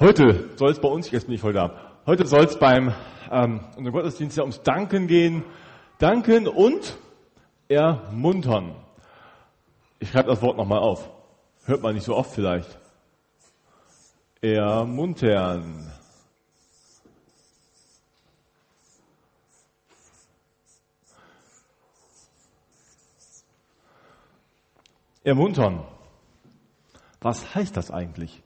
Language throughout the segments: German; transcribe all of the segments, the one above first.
Heute soll es bei uns, jetzt bin ich voll da, heute soll es beim ähm, unserem Gottesdienst ja ums Danken gehen. Danken und ermuntern. Ich schreibe das Wort nochmal auf. Hört man nicht so oft vielleicht. Ermuntern. Ermuntern. Was heißt das eigentlich?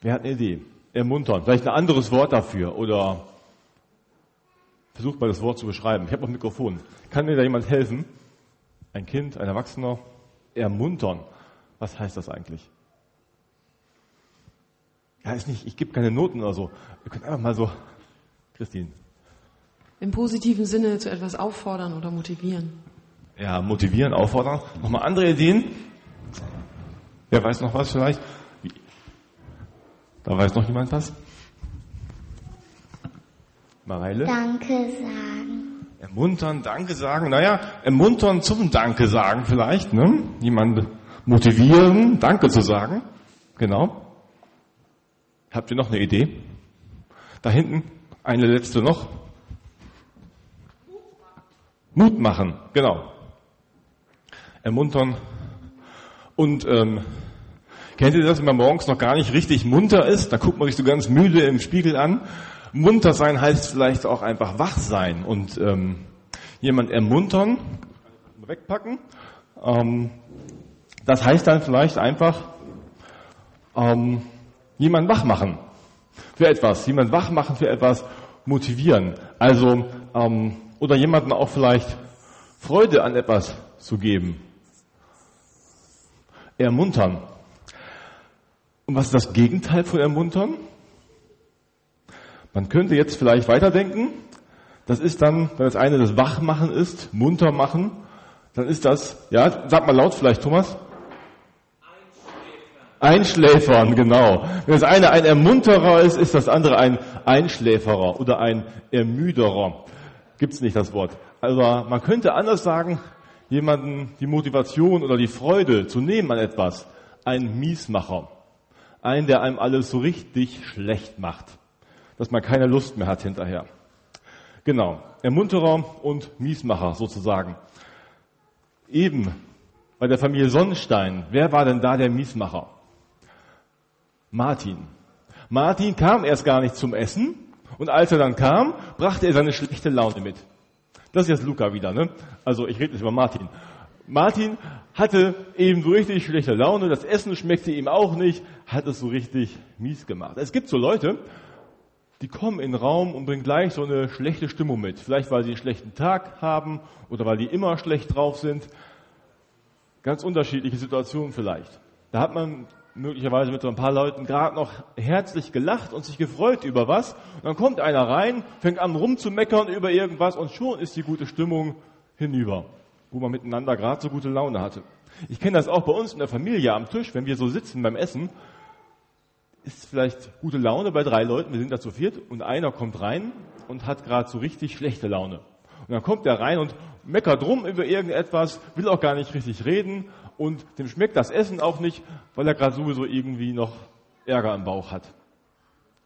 Wer hat eine Idee? Ermuntern. Vielleicht ein anderes Wort dafür oder versucht mal das Wort zu beschreiben. Ich habe noch ein Mikrofon. Kann mir da jemand helfen? Ein Kind, ein Erwachsener? Ermuntern. Was heißt das eigentlich? Ja, ist nicht, ich gebe keine Noten oder so. Ihr könnt einfach mal so, Christine. Im positiven Sinne zu etwas auffordern oder motivieren. Ja, motivieren, auffordern. Nochmal andere Ideen? Wer weiß noch was vielleicht? Da weiß noch jemand was? Mareile? Danke sagen. Ermuntern, Danke sagen. Naja, ermuntern zum Danke sagen vielleicht. Ne? Jemand motivieren, Danke zu sagen. Genau. Habt ihr noch eine Idee? Da hinten eine letzte noch. Mut machen, genau. Ermuntern. Und ähm, kennt ihr das, wenn man morgens noch gar nicht richtig munter ist? Da guckt man sich so ganz müde im Spiegel an. Munter sein heißt vielleicht auch einfach wach sein und ähm, jemand ermuntern, wegpacken. Ähm, das heißt dann vielleicht einfach ähm, jemand wach machen für etwas, jemand wach machen für etwas, motivieren. Also ähm, oder jemanden auch vielleicht Freude an etwas zu geben. Ermuntern. Und was ist das Gegenteil von ermuntern? Man könnte jetzt vielleicht weiterdenken. Das ist dann, wenn das eine das Wachmachen ist, munter machen, dann ist das, ja, sag mal laut vielleicht, Thomas. Einschläfern, genau. Wenn das eine ein Ermunterer ist, ist das andere ein Einschläferer oder ein Ermüderer. Gibt's nicht das Wort. Also man könnte anders sagen, jemanden die Motivation oder die Freude zu nehmen an etwas. Ein Miesmacher. Ein, der einem alles so richtig schlecht macht. Dass man keine Lust mehr hat hinterher. Genau. Ermunterer und Miesmacher sozusagen. Eben bei der Familie Sonnenstein. Wer war denn da der Miesmacher? Martin. Martin kam erst gar nicht zum Essen und als er dann kam, brachte er seine schlechte Laune mit. Das ist jetzt Luca wieder, ne? Also ich rede jetzt über Martin. Martin hatte eben so richtig schlechte Laune, das Essen schmeckte ihm auch nicht, hat es so richtig mies gemacht. Es gibt so Leute, die kommen in den Raum und bringen gleich so eine schlechte Stimmung mit. Vielleicht weil sie einen schlechten Tag haben oder weil die immer schlecht drauf sind. Ganz unterschiedliche Situationen vielleicht. Da hat man möglicherweise mit so ein paar Leuten gerade noch herzlich gelacht und sich gefreut über was. Und dann kommt einer rein, fängt an rumzumeckern über irgendwas und schon ist die gute Stimmung hinüber, wo man miteinander gerade so gute Laune hatte. Ich kenne das auch bei uns in der Familie am Tisch, wenn wir so sitzen beim Essen, ist vielleicht gute Laune bei drei Leuten, wir sind da zu viert und einer kommt rein und hat gerade so richtig schlechte Laune. Und dann kommt er rein und meckert rum über irgendetwas, will auch gar nicht richtig reden und dem schmeckt das Essen auch nicht, weil er gerade sowieso irgendwie noch Ärger im Bauch hat.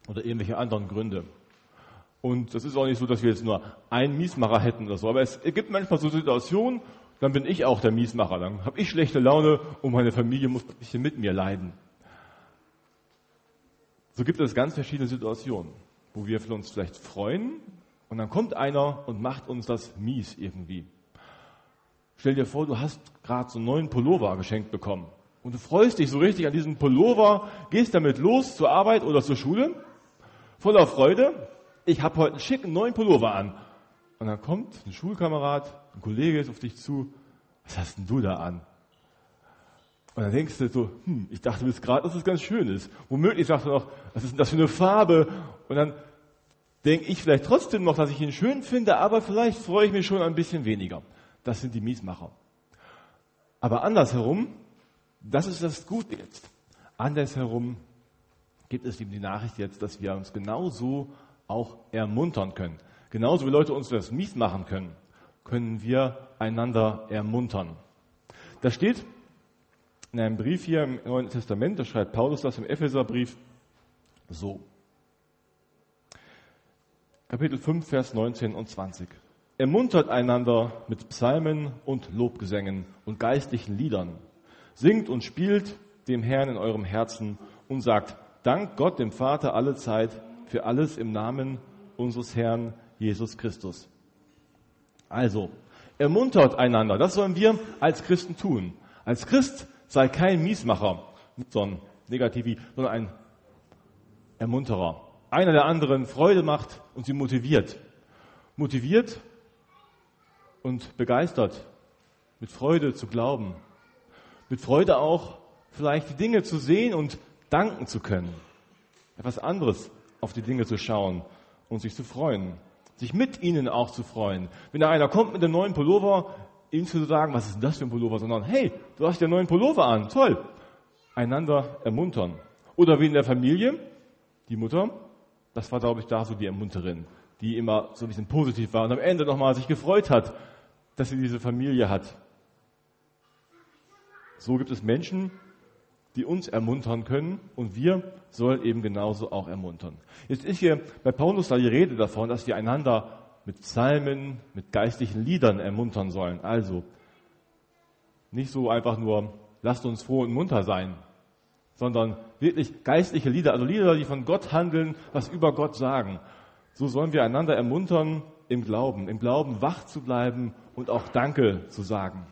Oder irgendwelche anderen Gründe. Und das ist auch nicht so, dass wir jetzt nur einen Miesmacher hätten oder so. Aber es gibt manchmal so Situationen, dann bin ich auch der Miesmacher. Dann habe ich schlechte Laune und meine Familie muss ein bisschen mit mir leiden. So gibt es ganz verschiedene Situationen, wo wir uns vielleicht freuen und dann kommt einer und macht uns das mies irgendwie. Stell dir vor, du hast gerade so einen neuen Pullover geschenkt bekommen. Und du freust dich so richtig an diesen Pullover, gehst damit los zur Arbeit oder zur Schule, voller Freude. Ich habe heute einen schicken neuen Pullover an. Und dann kommt ein Schulkamerad, ein Kollege ist auf dich zu. Was hast denn du da an? Und dann denkst du so, hm, ich dachte bis gerade, dass es ganz schön ist. Womöglich sagst du noch, was ist denn das für eine Farbe? Und dann denke ich vielleicht trotzdem noch, dass ich ihn schön finde, aber vielleicht freue ich mich schon ein bisschen weniger das sind die Miesmacher. Aber andersherum, das ist das Gute jetzt. Andersherum gibt es eben die Nachricht jetzt, dass wir uns genauso auch ermuntern können. Genauso wie Leute uns das mies machen können, können wir einander ermuntern. Da steht In einem Brief hier im Neuen Testament, da schreibt Paulus das im Epheserbrief so. Kapitel 5, Vers 19 und 20. Ermuntert einander mit Psalmen und Lobgesängen und geistlichen Liedern. Singt und spielt dem Herrn in eurem Herzen und sagt, Dank Gott dem Vater alle Zeit für alles im Namen unseres Herrn Jesus Christus. Also, ermuntert einander. Das sollen wir als Christen tun. Als Christ sei kein Miesmacher, sondern Negativi, sondern ein Ermunterer. Einer der anderen Freude macht und sie motiviert. Motiviert und begeistert, mit Freude zu glauben. Mit Freude auch vielleicht die Dinge zu sehen und danken zu können. Etwas anderes auf die Dinge zu schauen und sich zu freuen. Sich mit ihnen auch zu freuen. Wenn da einer kommt mit einem neuen Pullover, ihm zu sagen, was ist denn das für ein Pullover, sondern hey, du hast ja einen neuen Pullover an, toll. Einander ermuntern. Oder wie in der Familie, die Mutter, das war, glaube ich, da so die Ermunterin, die immer so ein bisschen positiv war und am Ende nochmal sich gefreut hat, dass sie diese Familie hat. So gibt es Menschen, die uns ermuntern können und wir sollen eben genauso auch ermuntern. Jetzt ist hier bei Paulus da die Rede davon, dass wir einander mit Psalmen, mit geistlichen Liedern ermuntern sollen. Also nicht so einfach nur, lasst uns froh und munter sein, sondern wirklich geistliche Lieder, also Lieder, die von Gott handeln, was über Gott sagen. So sollen wir einander ermuntern im Glauben, im Glauben wach zu bleiben und auch Danke zu sagen.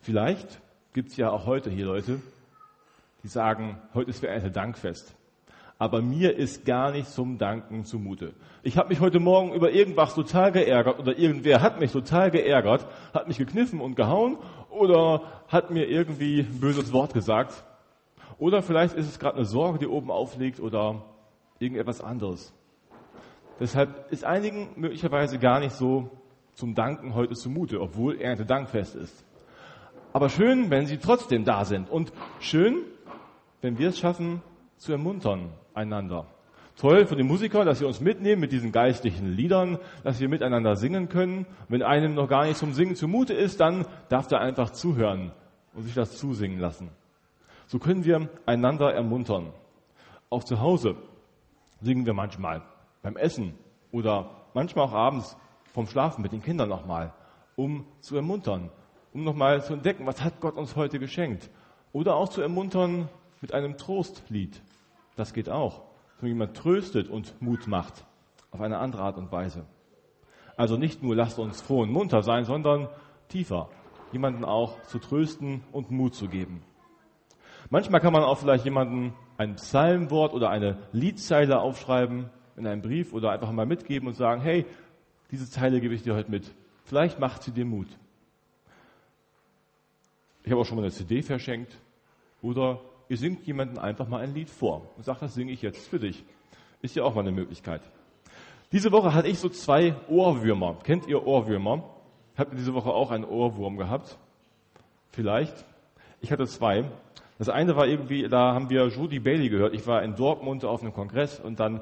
Vielleicht gibt es ja auch heute hier Leute, die sagen, heute ist ein Dankfest. Aber mir ist gar nicht zum Danken zumute. Ich habe mich heute Morgen über irgendwas total geärgert oder irgendwer hat mich total geärgert, hat mich gekniffen und gehauen oder hat mir irgendwie ein böses Wort gesagt. Oder vielleicht ist es gerade eine Sorge, die oben aufliegt oder irgendetwas anderes. Deshalb ist einigen möglicherweise gar nicht so zum Danken heute zumute, obwohl Erntedankfest ist. Aber schön, wenn sie trotzdem da sind. Und schön, wenn wir es schaffen, zu ermuntern einander. Toll für die Musiker, dass sie uns mitnehmen mit diesen geistlichen Liedern, dass wir miteinander singen können. Wenn einem noch gar nicht zum Singen zumute ist, dann darf der einfach zuhören und sich das zusingen lassen. So können wir einander ermuntern. Auch zu Hause singen wir manchmal beim Essen oder manchmal auch abends vom Schlafen mit den Kindern nochmal, um zu ermuntern, um nochmal zu entdecken, was hat Gott uns heute geschenkt. Oder auch zu ermuntern mit einem Trostlied. Das geht auch. Wenn jemand tröstet und Mut macht. Auf eine andere Art und Weise. Also nicht nur lasst uns froh und munter sein, sondern tiefer. Jemanden auch zu trösten und Mut zu geben. Manchmal kann man auch vielleicht jemanden ein Psalmwort oder eine Liedzeile aufschreiben in einem Brief oder einfach mal mitgeben und sagen, hey, diese Zeile gebe ich dir heute mit. Vielleicht macht sie dir Mut. Ich habe auch schon mal eine CD verschenkt. Oder ihr singt jemanden einfach mal ein Lied vor und sagt, das singe ich jetzt für dich. Ist ja auch mal eine Möglichkeit. Diese Woche hatte ich so zwei Ohrwürmer. Kennt ihr Ohrwürmer? Habt ihr diese Woche auch einen Ohrwurm gehabt? Vielleicht. Ich hatte zwei. Das eine war irgendwie, da haben wir Judy Bailey gehört. Ich war in Dortmund auf einem Kongress und dann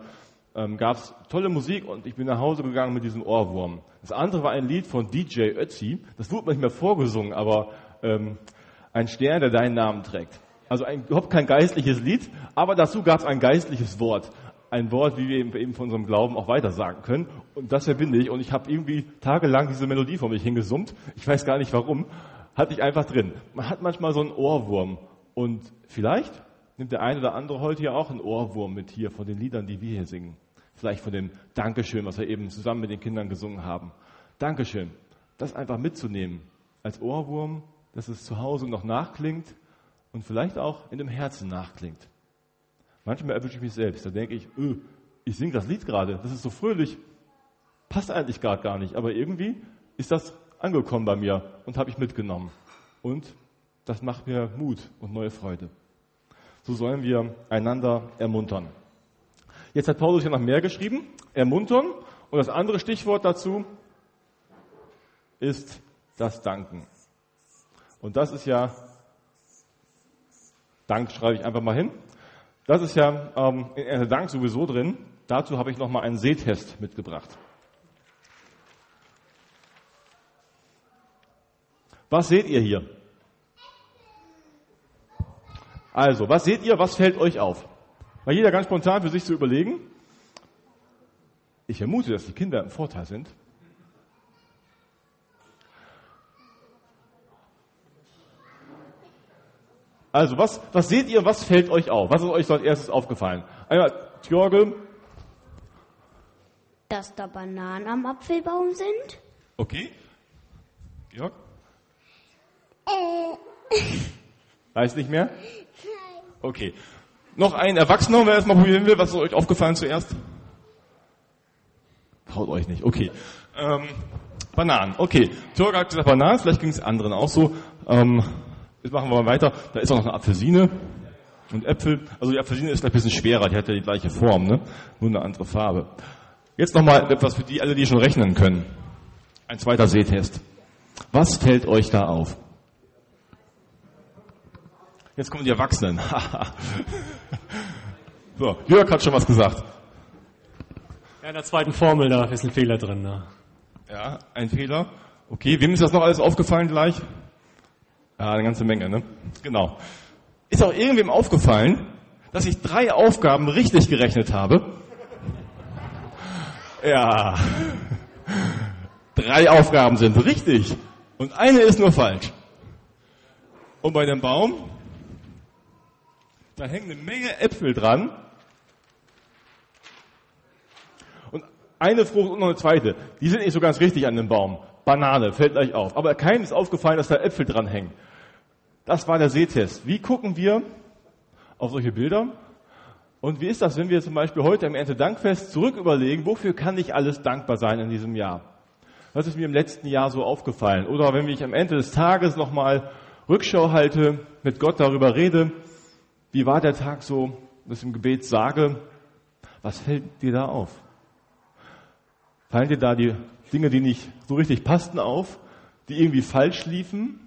ähm, gab es tolle Musik und ich bin nach Hause gegangen mit diesem Ohrwurm. Das andere war ein Lied von DJ Ötzi. Das wurde manchmal vorgesungen, aber ähm, ein Stern, der deinen Namen trägt. Also ein, überhaupt kein geistliches Lied, aber dazu gab es ein geistliches Wort. Ein Wort, wie wir eben von unserem Glauben auch weiter sagen können. Und das verbinde ich. Und ich habe irgendwie tagelang diese Melodie vor mich hingesummt. Ich weiß gar nicht warum. Hatte ich einfach drin. Man hat manchmal so einen Ohrwurm. Und vielleicht nimmt der eine oder andere heute ja auch einen Ohrwurm mit hier von den Liedern, die wir hier singen. Vielleicht von dem Dankeschön, was wir eben zusammen mit den Kindern gesungen haben. Dankeschön. Das einfach mitzunehmen als Ohrwurm, dass es zu Hause noch nachklingt und vielleicht auch in dem Herzen nachklingt. Manchmal erwische ich mich selbst, da denke ich, öh, ich singe das Lied gerade, das ist so fröhlich, passt eigentlich gerade gar nicht, aber irgendwie ist das angekommen bei mir und habe ich mitgenommen. Und das macht mir Mut und neue Freude. So sollen wir einander ermuntern. Jetzt hat Paulus ja noch mehr geschrieben, ermuntern. Und das andere Stichwort dazu ist das Danken. Und das ist ja, Dank schreibe ich einfach mal hin. Das ist ja ähm, in Dank sowieso drin. Dazu habe ich nochmal einen Sehtest mitgebracht. Was seht ihr hier? Also, was seht ihr, was fällt euch auf? Mal jeder ganz spontan für sich zu überlegen. Ich vermute, dass die Kinder im Vorteil sind. Also, was, was seht ihr, was fällt euch auf? Was ist euch als erstes aufgefallen? Einmal, Jorge. Dass da Bananen am Apfelbaum sind. Okay. Georg? Äh. Weiß nicht mehr? Okay. Noch ein Erwachsener, wer erstmal probieren will, was ist euch aufgefallen zuerst? Traut euch nicht, okay. Ähm, Bananen, okay. Türk hat gesagt Bananen, vielleicht ging es anderen auch so. Ähm, jetzt machen wir mal weiter. Da ist auch noch eine Apfelsine und Äpfel. Also die Apfelsine ist vielleicht ein bisschen schwerer, die hat ja die gleiche Form, ne? nur eine andere Farbe. Jetzt nochmal etwas für die alle, die schon rechnen können. Ein zweiter Sehtest. Was fällt euch da auf? Jetzt kommen die Erwachsenen. so, Jörg hat schon was gesagt. Ja, in der zweiten Formel, da ist ein Fehler drin. Ne? Ja, ein Fehler. Okay, wem ist das noch alles aufgefallen gleich? Ja, eine ganze Menge, ne? Genau. Ist auch irgendwem aufgefallen, dass ich drei Aufgaben richtig gerechnet habe? Ja. Drei Aufgaben sind richtig. Und eine ist nur falsch. Und bei dem Baum, da hängen eine Menge Äpfel dran. Und eine Frucht und noch eine zweite. Die sind nicht so ganz richtig an dem Baum. Banane, fällt gleich auf. Aber keinem ist aufgefallen, dass da Äpfel dran hängen. Das war der Sehtest. Wie gucken wir auf solche Bilder? Und wie ist das, wenn wir zum Beispiel heute im Erntedankfest zurück überlegen, wofür kann ich alles dankbar sein in diesem Jahr? Was ist mir im letzten Jahr so aufgefallen? Oder wenn ich am Ende des Tages nochmal Rückschau halte, mit Gott darüber rede, wie war der Tag so, das im Gebet sage, was fällt dir da auf? Fallen dir da die Dinge, die nicht so richtig passten, auf, die irgendwie falsch liefen?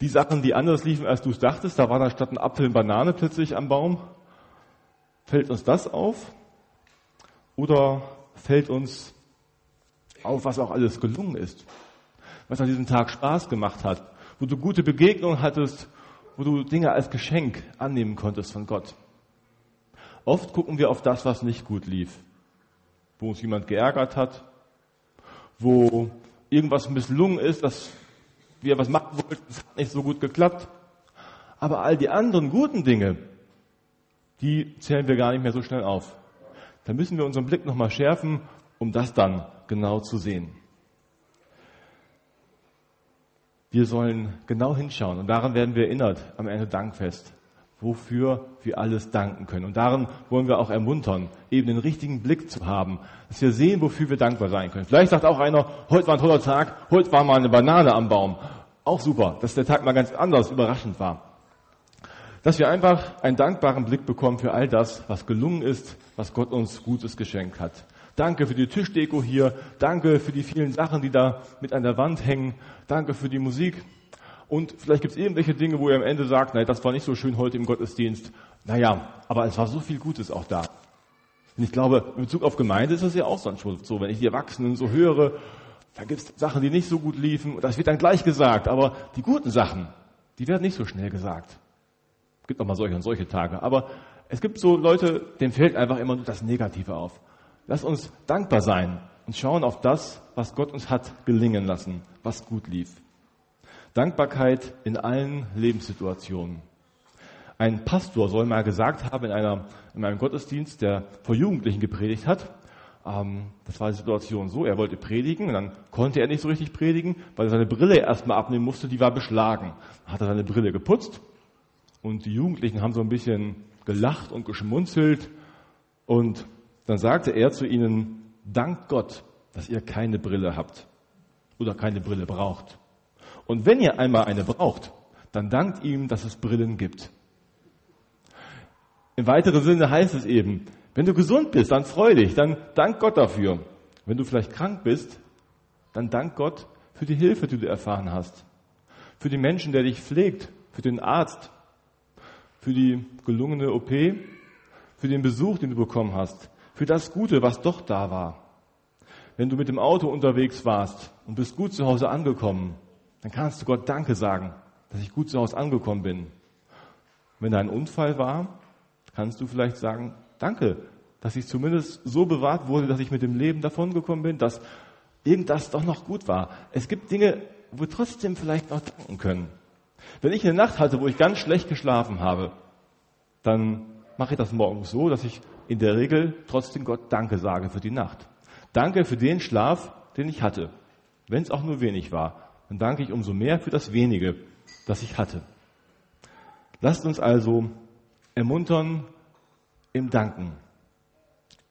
Die Sachen, die anders liefen, als du es dachtest, da war da statt ein Apfel eine Banane plötzlich am Baum. Fällt uns das auf? Oder fällt uns auf, was auch alles gelungen ist? Was an diesem Tag Spaß gemacht hat? Wo du gute Begegnungen hattest, wo du Dinge als Geschenk annehmen konntest von Gott. Oft gucken wir auf das, was nicht gut lief. Wo uns jemand geärgert hat, wo irgendwas misslungen ist, dass wir was machen wollten, es hat nicht so gut geklappt. Aber all die anderen guten Dinge, die zählen wir gar nicht mehr so schnell auf. Da müssen wir unseren Blick nochmal schärfen, um das dann genau zu sehen. Wir sollen genau hinschauen und daran werden wir erinnert am Ende Dankfest, wofür wir alles danken können. Und daran wollen wir auch ermuntern, eben den richtigen Blick zu haben, dass wir sehen, wofür wir dankbar sein können. Vielleicht sagt auch einer, heute war ein toller Tag, heute war mal eine Banane am Baum. Auch super, dass der Tag mal ganz anders, überraschend war. Dass wir einfach einen dankbaren Blick bekommen für all das, was gelungen ist, was Gott uns Gutes geschenkt hat. Danke für die Tischdeko hier. Danke für die vielen Sachen, die da mit an der Wand hängen. Danke für die Musik. Und vielleicht gibt es irgendwelche Dinge, wo ihr am Ende sagt, naja, das war nicht so schön heute im Gottesdienst. Naja, aber es war so viel Gutes auch da. Und ich glaube, in Bezug auf Gemeinde ist das ja auch so, wenn ich die Erwachsenen so höre, da gibt es Sachen, die nicht so gut liefen. Das wird dann gleich gesagt. Aber die guten Sachen, die werden nicht so schnell gesagt. Es gibt auch mal solche und solche Tage. Aber es gibt so Leute, denen fällt einfach immer nur das Negative auf. Lass uns dankbar sein und schauen auf das, was Gott uns hat gelingen lassen, was gut lief. Dankbarkeit in allen Lebenssituationen. Ein Pastor soll mal gesagt haben in, einer, in einem Gottesdienst, der vor Jugendlichen gepredigt hat, ähm, das war die Situation so, er wollte predigen und dann konnte er nicht so richtig predigen, weil er seine Brille erstmal abnehmen musste, die war beschlagen. Dann hat er seine Brille geputzt und die Jugendlichen haben so ein bisschen gelacht und geschmunzelt und dann sagte er zu ihnen, dank Gott, dass ihr keine Brille habt oder keine Brille braucht. Und wenn ihr einmal eine braucht, dann dankt ihm, dass es Brillen gibt. Im weiteren Sinne heißt es eben, wenn du gesund bist, dann freu dich, dann dank Gott dafür. Wenn du vielleicht krank bist, dann dank Gott für die Hilfe, die du erfahren hast. Für den Menschen, der dich pflegt, für den Arzt, für die gelungene OP, für den Besuch, den du bekommen hast, für das Gute, was doch da war. Wenn du mit dem Auto unterwegs warst und bist gut zu Hause angekommen, dann kannst du Gott Danke sagen, dass ich gut zu Hause angekommen bin. Wenn da ein Unfall war, kannst du vielleicht sagen, danke, dass ich zumindest so bewahrt wurde, dass ich mit dem Leben davongekommen bin, dass irgendwas doch noch gut war. Es gibt Dinge, wo wir trotzdem vielleicht noch danken können. Wenn ich eine Nacht hatte, wo ich ganz schlecht geschlafen habe, dann mache ich das morgens so, dass ich in der Regel trotzdem Gott Danke sage für die Nacht. Danke für den Schlaf, den ich hatte. Wenn es auch nur wenig war, dann danke ich umso mehr für das wenige, das ich hatte. Lasst uns also ermuntern im Danken.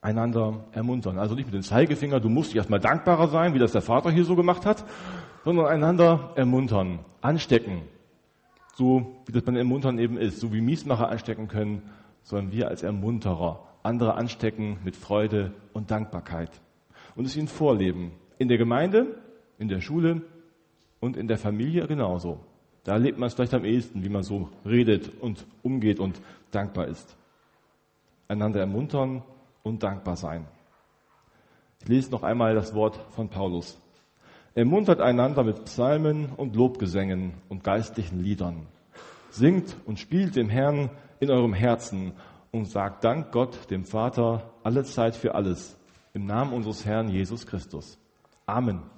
Einander ermuntern. Also nicht mit dem Zeigefinger, du musst erstmal dankbarer sein, wie das der Vater hier so gemacht hat, sondern einander ermuntern, anstecken. So wie das beim Ermuntern eben ist. So wie Miesmacher anstecken können, sondern wir als Ermunterer andere anstecken mit Freude und Dankbarkeit. Und es ihnen vorleben. In der Gemeinde, in der Schule und in der Familie genauso. Da erlebt man es vielleicht am ehesten, wie man so redet und umgeht und dankbar ist. Einander ermuntern und dankbar sein. Ich lese noch einmal das Wort von Paulus. Ermuntert einander mit Psalmen und Lobgesängen und geistlichen Liedern. Singt und spielt dem Herrn in eurem Herzen und sagt Dank Gott, dem Vater, alle Zeit für alles, im Namen unseres Herrn Jesus Christus. Amen.